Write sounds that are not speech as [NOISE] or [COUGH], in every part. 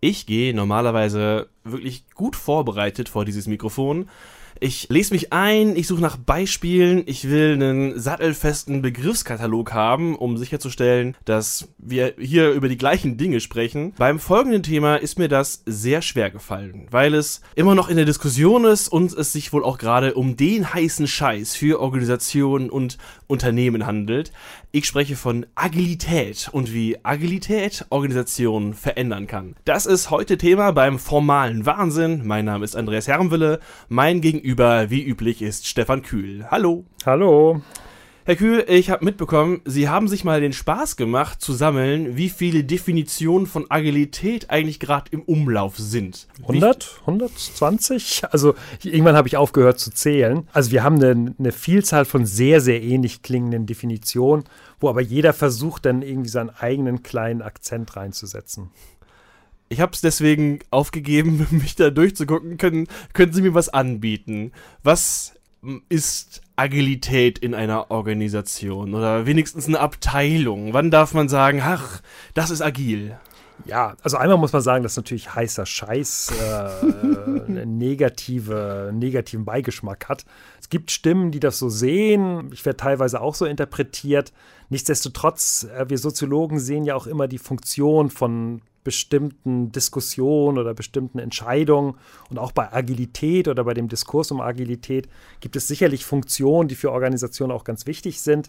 Ich gehe normalerweise wirklich gut vorbereitet vor dieses Mikrofon. Ich lese mich ein, ich suche nach Beispielen, ich will einen sattelfesten Begriffskatalog haben, um sicherzustellen, dass wir hier über die gleichen Dinge sprechen. Beim folgenden Thema ist mir das sehr schwer gefallen, weil es immer noch in der Diskussion ist und es sich wohl auch gerade um den heißen Scheiß für Organisationen und Unternehmen handelt. Ich spreche von Agilität und wie Agilität Organisationen verändern kann. Das ist heute Thema beim formalen Wahnsinn. Mein Name ist Andreas Herrenwille. Mein Gegenüber, wie üblich, ist Stefan Kühl. Hallo. Hallo. Herr Kühl, ich habe mitbekommen, Sie haben sich mal den Spaß gemacht zu sammeln, wie viele Definitionen von Agilität eigentlich gerade im Umlauf sind. 100? 120? Also irgendwann habe ich aufgehört zu zählen. Also wir haben eine, eine Vielzahl von sehr, sehr ähnlich klingenden Definitionen, wo aber jeder versucht dann irgendwie seinen eigenen kleinen Akzent reinzusetzen. Ich habe es deswegen aufgegeben, [LAUGHS] mich da durchzugucken. Können, können Sie mir was anbieten? Was ist Agilität in einer Organisation oder wenigstens eine Abteilung? Wann darf man sagen, ach, das ist agil? Ja, also einmal muss man sagen, dass natürlich heißer Scheiß äh, [LAUGHS] einen negative, negativen Beigeschmack hat. Es gibt Stimmen, die das so sehen. Ich werde teilweise auch so interpretiert. Nichtsdestotrotz, äh, wir Soziologen sehen ja auch immer die Funktion von bestimmten Diskussionen oder bestimmten Entscheidungen und auch bei Agilität oder bei dem Diskurs um Agilität gibt es sicherlich Funktionen, die für Organisationen auch ganz wichtig sind.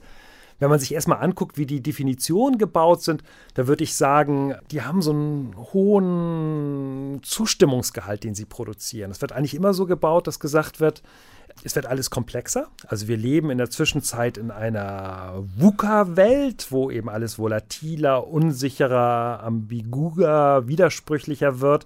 Wenn man sich erstmal anguckt, wie die Definitionen gebaut sind, da würde ich sagen, die haben so einen hohen Zustimmungsgehalt, den sie produzieren. Es wird eigentlich immer so gebaut, dass gesagt wird, es wird alles komplexer. Also wir leben in der Zwischenzeit in einer VUCA-Welt, wo eben alles volatiler, unsicherer, ambiguer, widersprüchlicher wird.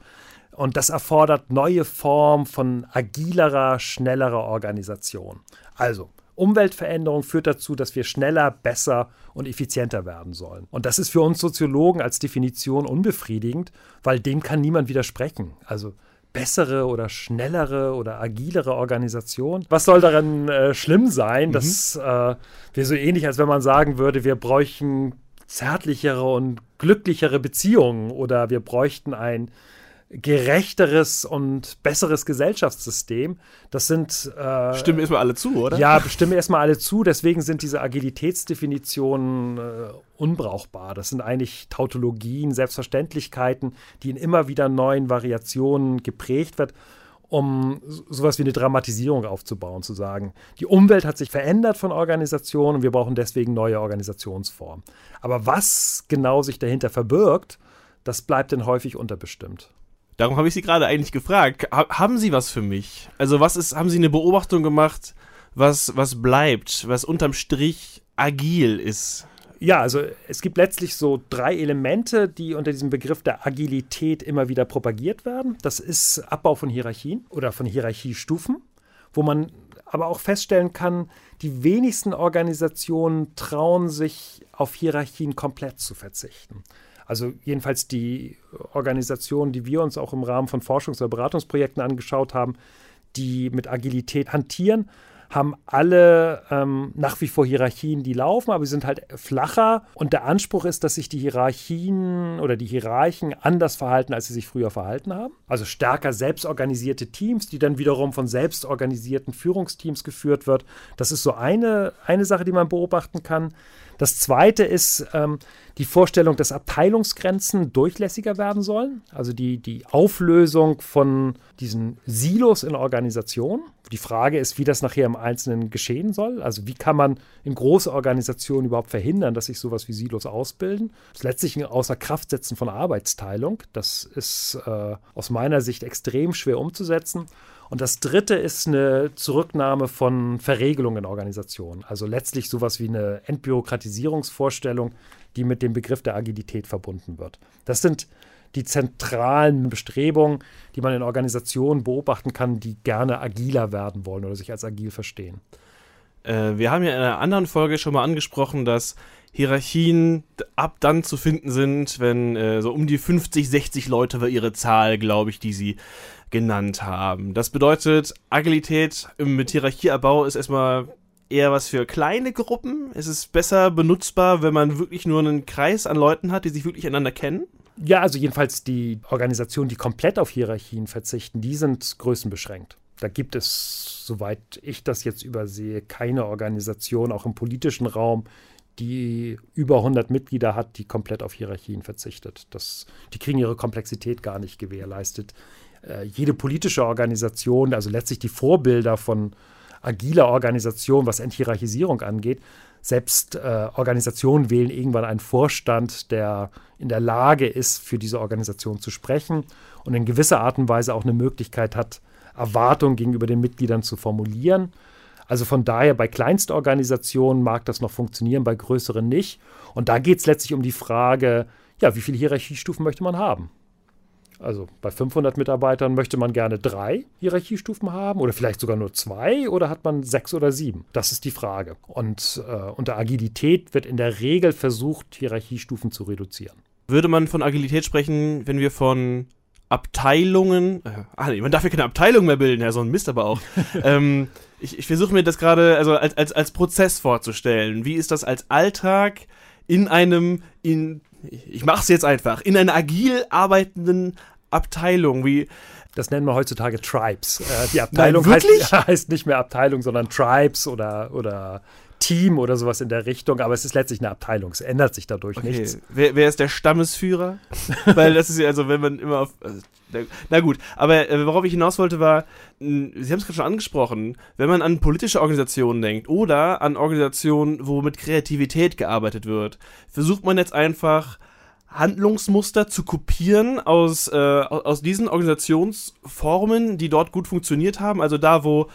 Und das erfordert neue Formen von agilerer, schnellerer Organisation. Also Umweltveränderung führt dazu, dass wir schneller, besser und effizienter werden sollen. Und das ist für uns Soziologen als Definition unbefriedigend, weil dem kann niemand widersprechen. Also bessere oder schnellere oder agilere Organisation. Was soll daran äh, schlimm sein? Mhm. Das äh, wäre so ähnlich, als wenn man sagen würde, wir bräuchten zärtlichere und glücklichere Beziehungen oder wir bräuchten ein gerechteres und besseres Gesellschaftssystem. Das sind. Äh, stimmen erstmal alle zu, oder? Ja, stimmen erstmal alle zu. Deswegen sind diese Agilitätsdefinitionen äh, unbrauchbar. Das sind eigentlich Tautologien, Selbstverständlichkeiten, die in immer wieder neuen Variationen geprägt wird um sowas wie eine Dramatisierung aufzubauen, zu sagen, die Umwelt hat sich verändert von Organisationen und wir brauchen deswegen neue Organisationsformen. Aber was genau sich dahinter verbirgt, das bleibt dann häufig unterbestimmt. Darum habe ich Sie gerade eigentlich gefragt. Ha haben Sie was für mich? Also, was ist, haben Sie eine Beobachtung gemacht, was, was bleibt, was unterm Strich agil ist? Ja, also es gibt letztlich so drei Elemente, die unter diesem Begriff der Agilität immer wieder propagiert werden. Das ist Abbau von Hierarchien oder von Hierarchiestufen, wo man aber auch feststellen kann, die wenigsten Organisationen trauen sich auf Hierarchien komplett zu verzichten. Also jedenfalls die Organisationen, die wir uns auch im Rahmen von Forschungs- oder Beratungsprojekten angeschaut haben, die mit Agilität hantieren, haben alle ähm, nach wie vor Hierarchien, die laufen, aber sie sind halt flacher. Und der Anspruch ist, dass sich die Hierarchien oder die Hierarchen anders verhalten, als sie sich früher verhalten haben. Also stärker selbstorganisierte Teams, die dann wiederum von selbstorganisierten Führungsteams geführt wird. Das ist so eine, eine Sache, die man beobachten kann. Das zweite ist ähm, die Vorstellung, dass Abteilungsgrenzen durchlässiger werden sollen. Also die, die Auflösung von diesen Silos in Organisationen. Die Frage ist, wie das nachher im Einzelnen geschehen soll. Also wie kann man in große Organisationen überhaupt verhindern, dass sich sowas wie Silos ausbilden. Das letztlich ein Außer-Kraft-Setzen von Arbeitsteilung. Das ist äh, aus meiner Sicht extrem schwer umzusetzen. Und das dritte ist eine Zurücknahme von Verregelungen in Organisationen. Also letztlich sowas wie eine Entbürokratisierungsvorstellung, die mit dem Begriff der Agilität verbunden wird. Das sind die zentralen Bestrebungen, die man in Organisationen beobachten kann, die gerne agiler werden wollen oder sich als agil verstehen. Äh, wir haben ja in einer anderen Folge schon mal angesprochen, dass Hierarchien ab dann zu finden sind, wenn äh, so um die 50, 60 Leute war ihre Zahl, glaube ich, die sie genannt haben. Das bedeutet, Agilität mit Hierarchieabbau ist erstmal eher was für kleine Gruppen. Es ist besser benutzbar, wenn man wirklich nur einen Kreis an Leuten hat, die sich wirklich einander kennen. Ja, also jedenfalls die Organisationen, die komplett auf Hierarchien verzichten, die sind größenbeschränkt. Da gibt es, soweit ich das jetzt übersehe, keine Organisation, auch im politischen Raum, die über 100 Mitglieder hat, die komplett auf Hierarchien verzichtet. Das, die kriegen ihre Komplexität gar nicht gewährleistet. Äh, jede politische Organisation, also letztlich die Vorbilder von agiler Organisation, was Enthierarchisierung angeht, selbst äh, Organisationen wählen irgendwann einen Vorstand, der in der Lage ist, für diese Organisation zu sprechen und in gewisser Art und Weise auch eine Möglichkeit hat, Erwartungen gegenüber den Mitgliedern zu formulieren. Also von daher, bei Kleinstorganisationen mag das noch funktionieren, bei größeren nicht. Und da geht es letztlich um die Frage, ja, wie viele Hierarchiestufen möchte man haben? Also bei 500 Mitarbeitern möchte man gerne drei Hierarchiestufen haben oder vielleicht sogar nur zwei oder hat man sechs oder sieben? Das ist die Frage. Und äh, unter Agilität wird in der Regel versucht, Hierarchiestufen zu reduzieren. Würde man von Agilität sprechen, wenn wir von Abteilungen, äh, ach nee, man darf ja keine Abteilung mehr bilden, ja, so ein Mist aber auch. [LAUGHS] ähm, ich, ich versuche mir das gerade also als, als, als Prozess vorzustellen. Wie ist das als Alltag in einem, in, ich mache es jetzt einfach, in einer agil arbeitenden Abteilung? Wie, das nennen wir heutzutage Tribes. Äh, die Abteilung Nein, heißt, [LAUGHS] heißt, nicht mehr Abteilung, sondern Tribes oder, oder Team oder sowas in der Richtung, aber es ist letztlich eine Abteilung. Es ändert sich dadurch okay. nichts. Wer, wer, ist der Stammesführer? [LAUGHS] Weil das ist ja, also wenn man immer auf. Also, na gut, aber äh, worauf ich hinaus wollte war, Sie haben es gerade schon angesprochen, wenn man an politische Organisationen denkt oder an Organisationen, wo mit Kreativität gearbeitet wird, versucht man jetzt einfach Handlungsmuster zu kopieren aus, äh, aus diesen Organisationsformen, die dort gut funktioniert haben. Also da, wo,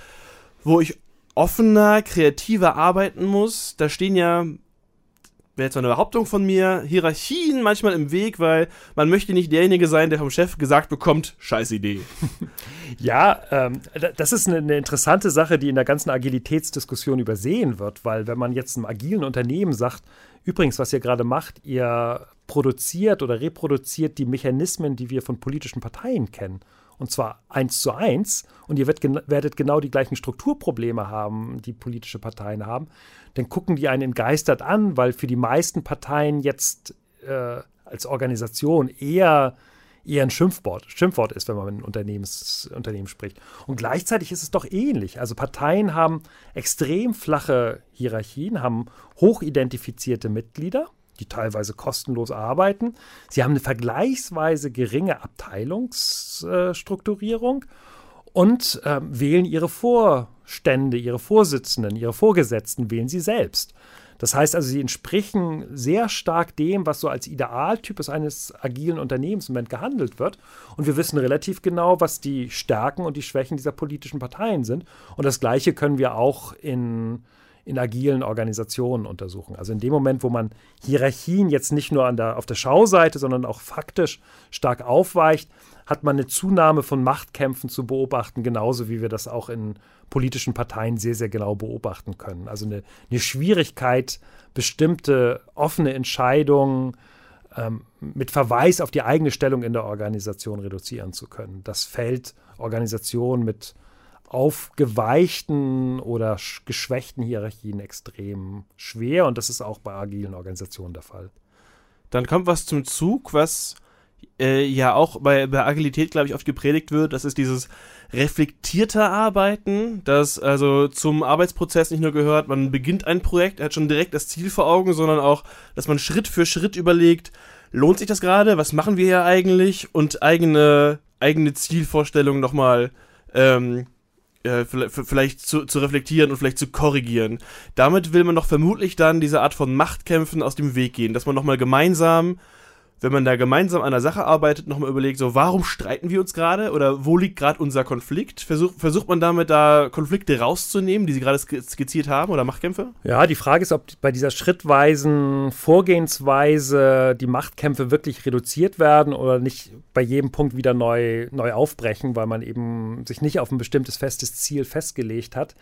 wo ich offener, kreativer arbeiten muss. Da stehen ja, wäre jetzt eine Behauptung von mir, Hierarchien manchmal im Weg, weil man möchte nicht derjenige sein, der vom Chef gesagt bekommt, scheiß Idee. [LAUGHS] Ja, ähm, das ist eine, eine, interessante Sache, die in der ganzen Agilitätsdiskussion übersehen wird, weil wenn man jetzt einem agilen Unternehmen sagt, übrigens, was ihr gerade macht, ihr produziert oder reproduziert die Mechanismen, die wir von politischen Parteien kennen und zwar eins zu eins, und ihr werdet, genau die gleichen Strukturprobleme haben, die politische Parteien haben, dann gucken die einen entgeistert an, weil für die meisten Parteien jetzt äh, als Organisation eher eher ein Schimpfwort, Schimpfwort ist, wenn man mit einem Unternehmen spricht. Und gleichzeitig ist es doch ähnlich. Also Parteien haben extrem flache Hierarchien, haben hochidentifizierte Mitglieder die teilweise kostenlos arbeiten. Sie haben eine vergleichsweise geringe Abteilungsstrukturierung und äh, wählen ihre Vorstände, ihre Vorsitzenden, ihre Vorgesetzten, wählen sie selbst. Das heißt also, sie entsprechen sehr stark dem, was so als Idealtypus eines agilen Unternehmens im Moment gehandelt wird. Und wir wissen relativ genau, was die Stärken und die Schwächen dieser politischen Parteien sind. Und das Gleiche können wir auch in in agilen Organisationen untersuchen. Also in dem Moment, wo man Hierarchien jetzt nicht nur der, auf der Schauseite, sondern auch faktisch stark aufweicht, hat man eine Zunahme von Machtkämpfen zu beobachten, genauso wie wir das auch in politischen Parteien sehr, sehr genau beobachten können. Also eine, eine Schwierigkeit, bestimmte offene Entscheidungen ähm, mit Verweis auf die eigene Stellung in der Organisation reduzieren zu können. Das fällt Organisationen mit aufgeweichten oder geschwächten Hierarchien extrem schwer und das ist auch bei agilen Organisationen der Fall. Dann kommt was zum Zug, was äh, ja auch bei, bei Agilität, glaube ich, oft gepredigt wird. Das ist dieses reflektierte Arbeiten, das also zum Arbeitsprozess nicht nur gehört, man beginnt ein Projekt, hat schon direkt das Ziel vor Augen, sondern auch, dass man Schritt für Schritt überlegt, lohnt sich das gerade, was machen wir hier eigentlich und eigene, eigene Zielvorstellungen nochmal ähm, äh, vielleicht zu, zu, reflektieren und vielleicht zu korrigieren. Damit will man doch vermutlich dann diese Art von Machtkämpfen aus dem Weg gehen, dass man nochmal gemeinsam wenn man da gemeinsam an der Sache arbeitet, nochmal überlegt, so warum streiten wir uns gerade oder wo liegt gerade unser Konflikt? Versuch, versucht man damit da Konflikte rauszunehmen, die Sie gerade skizziert haben oder Machtkämpfe? Ja, die Frage ist, ob bei dieser schrittweisen Vorgehensweise die Machtkämpfe wirklich reduziert werden oder nicht bei jedem Punkt wieder neu, neu aufbrechen, weil man eben sich nicht auf ein bestimmtes festes Ziel festgelegt hat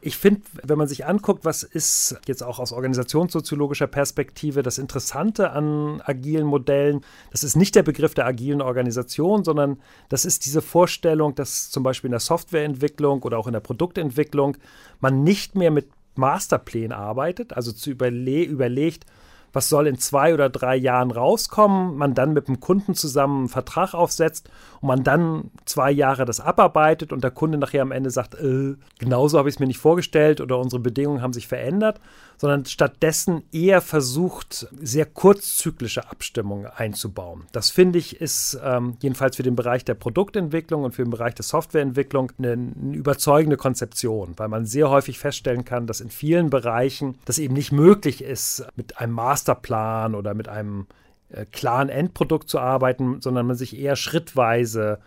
ich finde, wenn man sich anguckt, was ist jetzt auch aus organisationssoziologischer Perspektive das Interessante an agilen Modellen, das ist nicht der Begriff der agilen Organisation, sondern das ist diese Vorstellung, dass zum Beispiel in der Softwareentwicklung oder auch in der Produktentwicklung man nicht mehr mit Masterplänen arbeitet, also zu überle überlegt, was soll in zwei oder drei Jahren rauskommen, man dann mit dem Kunden zusammen einen Vertrag aufsetzt und man dann zwei Jahre das abarbeitet und der Kunde nachher am Ende sagt, äh, genauso habe ich es mir nicht vorgestellt oder unsere Bedingungen haben sich verändert, sondern stattdessen eher versucht, sehr kurzzyklische Abstimmungen einzubauen. Das finde ich ist ähm, jedenfalls für den Bereich der Produktentwicklung und für den Bereich der Softwareentwicklung eine, eine überzeugende Konzeption, weil man sehr häufig feststellen kann, dass in vielen Bereichen das eben nicht möglich ist, mit einem Masterplan oder mit einem äh, klaren Endprodukt zu arbeiten, sondern man sich eher schrittweise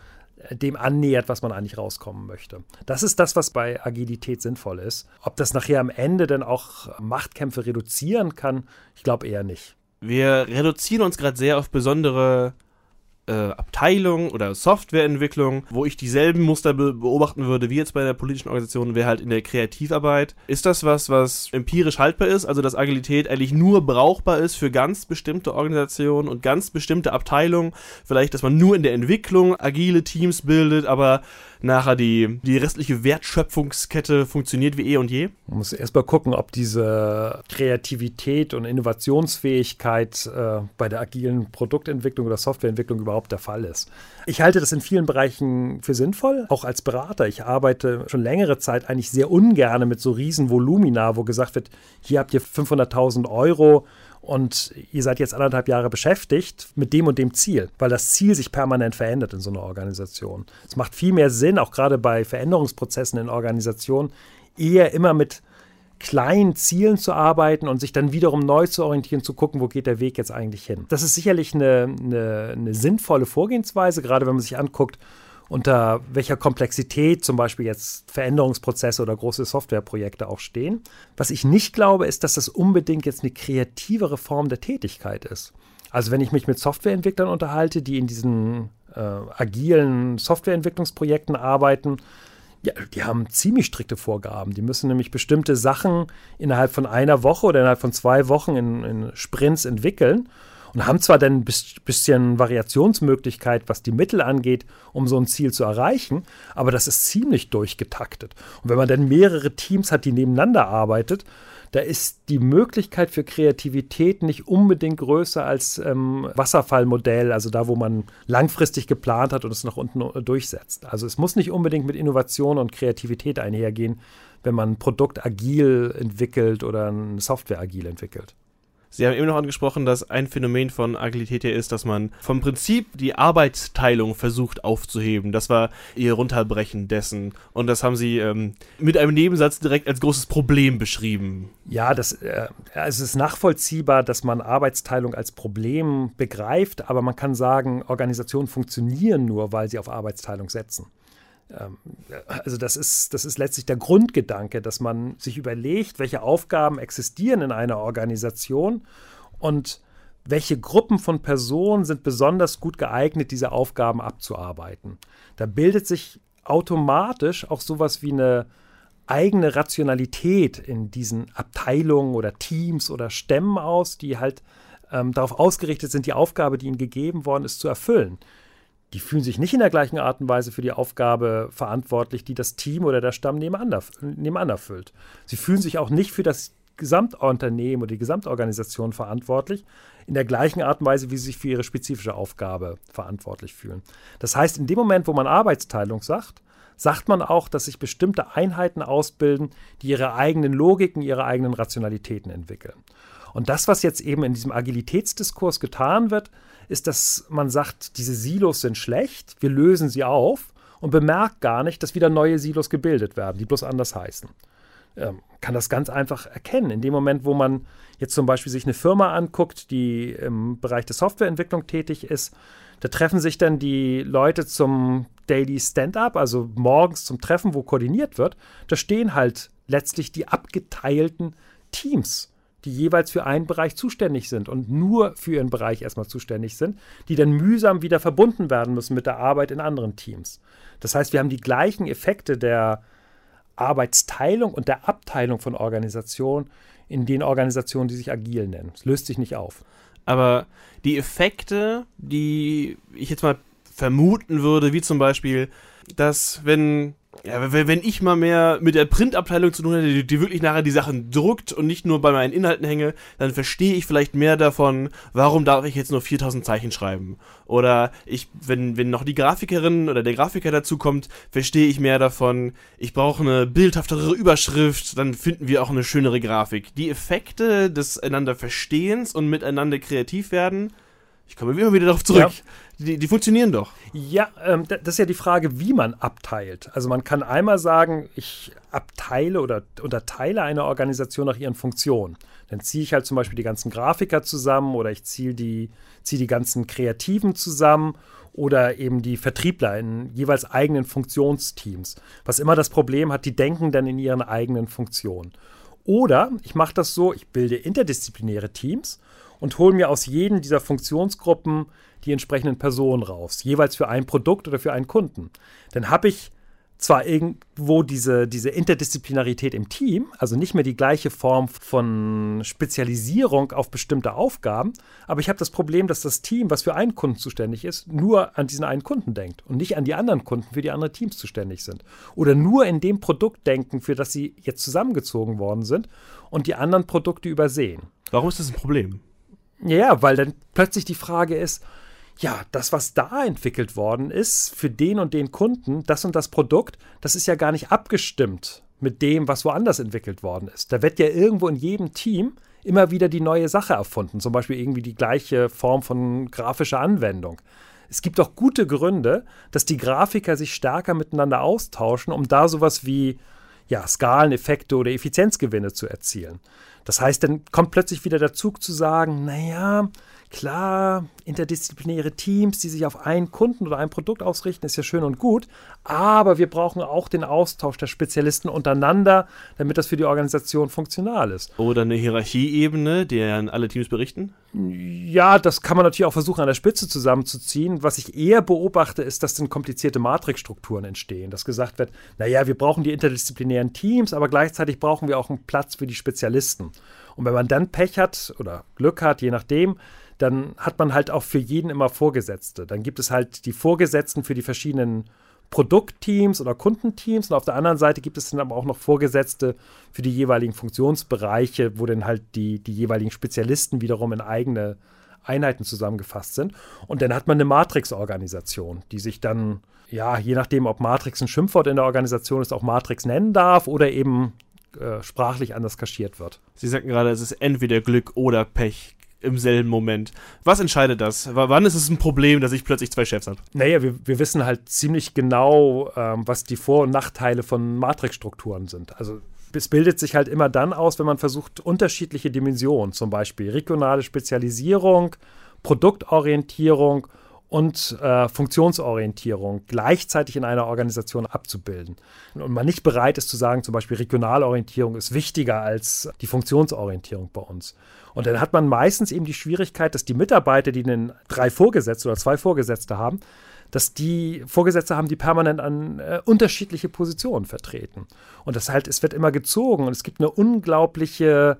dem annähert, was man eigentlich rauskommen möchte. Das ist das, was bei Agilität sinnvoll ist. Ob das nachher am Ende dann auch Machtkämpfe reduzieren kann, ich glaube eher nicht. Wir reduzieren uns gerade sehr auf besondere äh, Abteilung oder Softwareentwicklung, wo ich dieselben Muster be beobachten würde wie jetzt bei der politischen Organisation, wäre halt in der Kreativarbeit. Ist das was, was empirisch haltbar ist? Also, dass Agilität eigentlich nur brauchbar ist für ganz bestimmte Organisationen und ganz bestimmte Abteilungen? Vielleicht, dass man nur in der Entwicklung agile Teams bildet, aber nachher die, die restliche Wertschöpfungskette funktioniert wie eh und je? Man muss erst mal gucken, ob diese Kreativität und Innovationsfähigkeit äh, bei der agilen Produktentwicklung oder Softwareentwicklung überhaupt der Fall ist. Ich halte das in vielen Bereichen für sinnvoll, auch als Berater. Ich arbeite schon längere Zeit eigentlich sehr ungern mit so riesen Volumina, wo gesagt wird, hier habt ihr 500.000 Euro und ihr seid jetzt anderthalb Jahre beschäftigt mit dem und dem Ziel, weil das Ziel sich permanent verändert in so einer Organisation. Es macht viel mehr Sinn, auch gerade bei Veränderungsprozessen in Organisationen, eher immer mit kleinen Zielen zu arbeiten und sich dann wiederum neu zu orientieren, zu gucken, wo geht der Weg jetzt eigentlich hin. Das ist sicherlich eine, eine, eine sinnvolle Vorgehensweise, gerade wenn man sich anguckt, unter welcher Komplexität zum Beispiel jetzt Veränderungsprozesse oder große Softwareprojekte auch stehen. Was ich nicht glaube, ist, dass das unbedingt jetzt eine kreativere Form der Tätigkeit ist. Also wenn ich mich mit Softwareentwicklern unterhalte, die in diesen äh, agilen Softwareentwicklungsprojekten arbeiten, ja, die haben ziemlich strikte Vorgaben. Die müssen nämlich bestimmte Sachen innerhalb von einer Woche oder innerhalb von zwei Wochen in, in Sprints entwickeln und haben zwar dann ein bisschen Variationsmöglichkeit, was die Mittel angeht, um so ein Ziel zu erreichen, aber das ist ziemlich durchgetaktet. Und wenn man dann mehrere Teams hat, die nebeneinander arbeitet, da ist die Möglichkeit für Kreativität nicht unbedingt größer als ähm, Wasserfallmodell, also da, wo man langfristig geplant hat und es nach unten äh, durchsetzt. Also es muss nicht unbedingt mit Innovation und Kreativität einhergehen, wenn man ein Produkt agil entwickelt oder eine Software agil entwickelt. Sie haben eben noch angesprochen, dass ein Phänomen von Agilität ja ist, dass man vom Prinzip die Arbeitsteilung versucht aufzuheben. Das war ihr Runterbrechen dessen. Und das haben Sie ähm, mit einem Nebensatz direkt als großes Problem beschrieben. Ja, das, äh, es ist nachvollziehbar, dass man Arbeitsteilung als Problem begreift, aber man kann sagen, Organisationen funktionieren nur, weil sie auf Arbeitsteilung setzen. Ähm, also das ist, das ist letztlich der Grundgedanke, dass man sich überlegt, welche Aufgaben existieren in einer Organisation und welche Gruppen von Personen sind besonders gut geeignet, diese Aufgaben abzuarbeiten. Da bildet sich automatisch auch sowas wie eine eigene Rationalität in diesen Abteilungen oder Teams oder Stämmen aus, die halt ähm, darauf ausgerichtet sind, die Aufgabe, die ihnen gegeben worden ist, zu erfüllen die fühlen sich nicht in der gleichen Art und Weise für die Aufgabe verantwortlich, die das Team oder der Stamm nebenan, nebenan erfüllt. Sie fühlen sich auch nicht für das Gesamtunternehmen oder die Gesamtorganisation verantwortlich, in der gleichen Art und Weise, wie sie sich für ihre spezifische Aufgabe verantwortlich fühlen. Das heißt, in dem Moment, wo man Arbeitsteilung sagt, sagt man auch, dass sich bestimmte Einheiten ausbilden, die ihre eigenen Logiken, ihre eigenen Rationalitäten entwickeln. Und das, was jetzt eben in diesem Agilitätsdiskurs getan wird, ist, dass man sagt, diese Silos sind schlecht, wir lösen sie auf und bemerkt gar nicht, dass wieder neue Silos gebildet werden, die bloß anders heißen. Ähm, kann das ganz einfach erkennen. In dem Moment, wo man jetzt zum Beispiel sich eine Firma anguckt, die im Bereich der Softwareentwicklung tätig ist, da treffen sich dann die Leute zum Daily Stand-up, also morgens zum Treffen, wo koordiniert wird. Da stehen halt letztlich die abgeteilten Teams die jeweils für einen Bereich zuständig sind und nur für ihren Bereich erstmal zuständig sind, die dann mühsam wieder verbunden werden müssen mit der Arbeit in anderen Teams. Das heißt, wir haben die gleichen Effekte der Arbeitsteilung und der Abteilung von Organisationen in den Organisationen, die sich agil nennen. Es löst sich nicht auf. Aber die Effekte, die ich jetzt mal vermuten würde, wie zum Beispiel, dass wenn ja, wenn ich mal mehr mit der Printabteilung zu tun hätte, die, die, wirklich nachher die Sachen druckt und nicht nur bei meinen Inhalten hänge, dann verstehe ich vielleicht mehr davon, warum darf ich jetzt nur 4000 Zeichen schreiben. Oder ich, wenn, wenn noch die Grafikerin oder der Grafiker dazu kommt, verstehe ich mehr davon, ich brauche eine bildhaftere Überschrift, dann finden wir auch eine schönere Grafik. Die Effekte des einander Verstehens und miteinander kreativ werden, ich komme immer wieder darauf zurück. Ja. Die, die, funktionieren doch. Ja, ähm, das ist ja die Frage, wie man abteilt. Also man kann einmal sagen, ich abteile oder unterteile eine Organisation nach ihren Funktionen. Dann ziehe ich halt zum Beispiel die ganzen Grafiker zusammen oder ich ziehe die, ziehe die ganzen Kreativen zusammen oder eben die Vertriebler in jeweils eigenen Funktionsteams. Was immer das Problem hat, die denken dann in ihren eigenen Funktionen. Oder ich mache das so, ich bilde interdisziplinäre Teams und hole mir aus jedem dieser Funktionsgruppen die entsprechenden Personen raus, jeweils für ein Produkt oder für einen Kunden. Dann habe ich zwar irgendwo diese, diese Interdisziplinarität im Team, also nicht mehr die gleiche Form von Spezialisierung auf bestimmte Aufgaben, aber ich habe das Problem, dass das Team, was für einen Kunden zuständig ist, nur an diesen einen Kunden denkt und nicht an die anderen Kunden, für die andere Teams zuständig sind. Oder nur in dem Produkt denken, für das sie jetzt zusammengezogen worden sind und die anderen Produkte übersehen. Warum ist das ein Problem? Ja, weil dann plötzlich die Frage ist, ja, das, was da entwickelt worden ist für den und den Kunden, das und das Produkt, das ist ja gar nicht abgestimmt mit dem, was woanders entwickelt worden ist. Da wird ja irgendwo in jedem Team immer wieder die neue Sache erfunden, zum Beispiel irgendwie die gleiche Form von grafischer Anwendung. Es gibt auch gute Gründe, dass die Grafiker sich stärker miteinander austauschen, um da sowas wie ja, Skaleneffekte oder Effizienzgewinne zu erzielen. Das heißt, dann kommt plötzlich wieder der Zug zu sagen, naja, Klar, interdisziplinäre Teams, die sich auf einen Kunden oder ein Produkt ausrichten, ist ja schön und gut, aber wir brauchen auch den Austausch der Spezialisten untereinander, damit das für die Organisation funktional ist. Oder eine Hierarchieebene, der an alle Teams berichten? Ja, das kann man natürlich auch versuchen, an der Spitze zusammenzuziehen. Was ich eher beobachte, ist, dass dann komplizierte Matrixstrukturen entstehen, dass gesagt wird, naja, wir brauchen die interdisziplinären Teams, aber gleichzeitig brauchen wir auch einen Platz für die Spezialisten. Und wenn man dann Pech hat oder Glück hat, je nachdem, dann hat man halt auch für jeden immer Vorgesetzte. Dann gibt es halt die Vorgesetzten für die verschiedenen Produktteams oder Kundenteams und auf der anderen Seite gibt es dann aber auch noch Vorgesetzte für die jeweiligen Funktionsbereiche, wo dann halt die, die jeweiligen Spezialisten wiederum in eigene Einheiten zusammengefasst sind. Und dann hat man eine Matrix-Organisation, die sich dann, ja, je nachdem, ob Matrix ein Schimpfwort in der Organisation ist, auch Matrix nennen darf oder eben äh, sprachlich anders kaschiert wird. Sie sagten gerade, es ist entweder Glück oder Pech im selben Moment. Was entscheidet das? W wann ist es ein Problem, dass ich plötzlich zwei Chefs habe? Naja, wir, wir wissen halt ziemlich genau, ähm, was die Vor- und Nachteile von Matrixstrukturen sind. Also es bildet sich halt immer dann aus, wenn man versucht, unterschiedliche Dimensionen, zum Beispiel regionale Spezialisierung, Produktorientierung und äh, Funktionsorientierung gleichzeitig in einer Organisation abzubilden. Und man nicht bereit ist zu sagen, zum Beispiel Regionalorientierung ist wichtiger als die Funktionsorientierung bei uns. Und dann hat man meistens eben die Schwierigkeit, dass die Mitarbeiter, die einen drei Vorgesetzte oder zwei Vorgesetzte haben, dass die Vorgesetzte haben, die permanent an äh, unterschiedliche Positionen vertreten. Und das halt, es wird immer gezogen und es gibt eine unglaubliche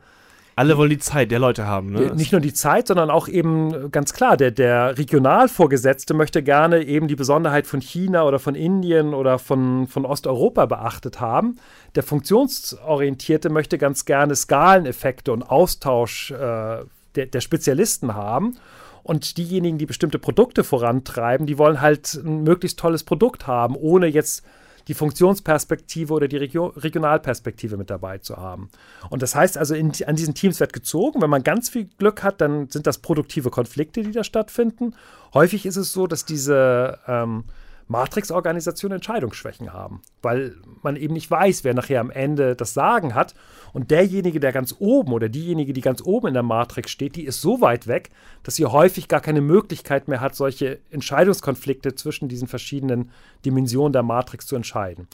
alle wollen die Zeit der Leute haben, ne? Nicht nur die Zeit, sondern auch eben ganz klar, der, der Regionalvorgesetzte möchte gerne eben die Besonderheit von China oder von Indien oder von, von Osteuropa beachtet haben. Der Funktionsorientierte möchte ganz gerne Skaleneffekte und Austausch äh, der, der Spezialisten haben. Und diejenigen, die bestimmte Produkte vorantreiben, die wollen halt ein möglichst tolles Produkt haben, ohne jetzt die Funktionsperspektive oder die Regio Regionalperspektive mit dabei zu haben. Und das heißt also, in, an diesen Teams wird gezogen. Wenn man ganz viel Glück hat, dann sind das produktive Konflikte, die da stattfinden. Häufig ist es so, dass diese ähm, Matrix-Organisationen Entscheidungsschwächen haben, weil man eben nicht weiß, wer nachher am Ende das Sagen hat. Und derjenige, der ganz oben oder diejenige, die ganz oben in der Matrix steht, die ist so weit weg, dass sie häufig gar keine Möglichkeit mehr hat, solche Entscheidungskonflikte zwischen diesen verschiedenen Dimensionen der Matrix zu entscheiden.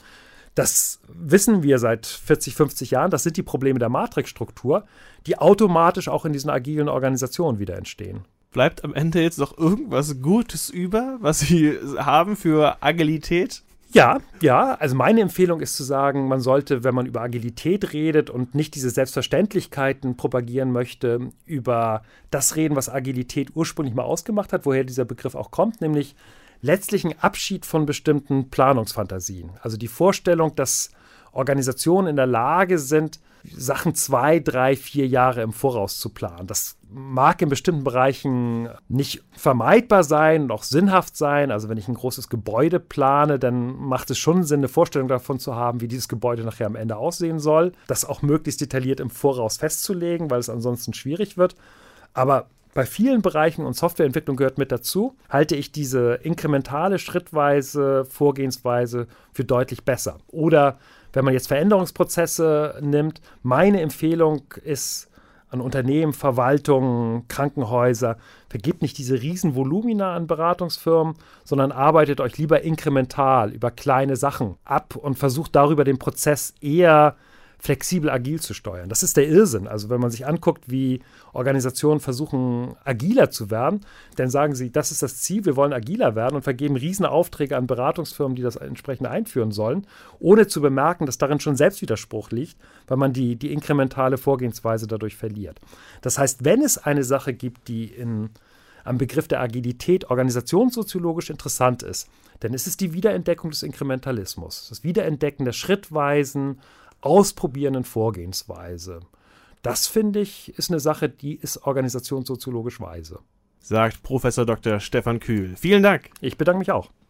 Das wissen wir seit 40, 50 Jahren. Das sind die Probleme der Matrixstruktur, die automatisch auch in diesen agilen Organisationen wieder entstehen bleibt am Ende jetzt noch irgendwas Gutes über, was Sie haben für Agilität? Ja, ja. Also meine Empfehlung ist zu sagen, man sollte, wenn man über Agilität redet und nicht diese Selbstverständlichkeiten propagieren möchte, über das reden, was Agilität ursprünglich mal ausgemacht hat, woher dieser Begriff auch kommt, nämlich letztlich ein Abschied von bestimmten Planungsfantasien. Also die Vorstellung, dass Organisationen in der Lage sind, Sachen zwei, drei, vier Jahre im Voraus zu planen. Das mag in bestimmten Bereichen nicht vermeidbar sein auch sinnhaft sein. Also wenn ich ein großes Gebäude plane, dann macht es schon Sinn, eine Vorstellung davon zu haben, wie dieses Gebäude nachher am Ende aussehen soll. Das auch möglichst detailliert im Voraus festzulegen, weil es ansonsten schwierig wird. Aber bei vielen Bereichen und Softwareentwicklung gehört mit dazu, halte ich diese inkrementale, schrittweise Vorgehensweise für deutlich besser. Oder wenn man jetzt Veränderungsprozesse nimmt, meine Empfehlung ist an Unternehmen, Verwaltungen, Krankenhäuser, vergebt nicht diese riesen Volumina an Beratungsfirmen, sondern arbeitet euch lieber inkremental über kleine Sachen ab und versucht darüber den Prozess eher flexibel agil zu steuern. Das ist der Irrsinn. Also wenn man sich anguckt, wie Organisationen versuchen, agiler zu werden, dann sagen sie, das ist das Ziel, wir wollen agiler werden und vergeben riesen Aufträge an Beratungsfirmen, die das entsprechend einführen sollen, ohne zu bemerken, dass darin schon Selbstwiderspruch liegt, weil man die, die inkrementale Vorgehensweise dadurch verliert. Das heißt, wenn es eine Sache gibt, die in am Begriff der Agilität organisationssoziologisch interessant ist, dann ist es die Wiederentdeckung des Inkrementalismus, das Wiederentdecken der schrittweisen, ausprobierenden Vorgehensweise. Das finde ich ist eine Sache, die ist organisationssoziologisch weise. Sagt Professor Dr. Stefan Kühl. Vielen Dank. Ich bedanke mich auch.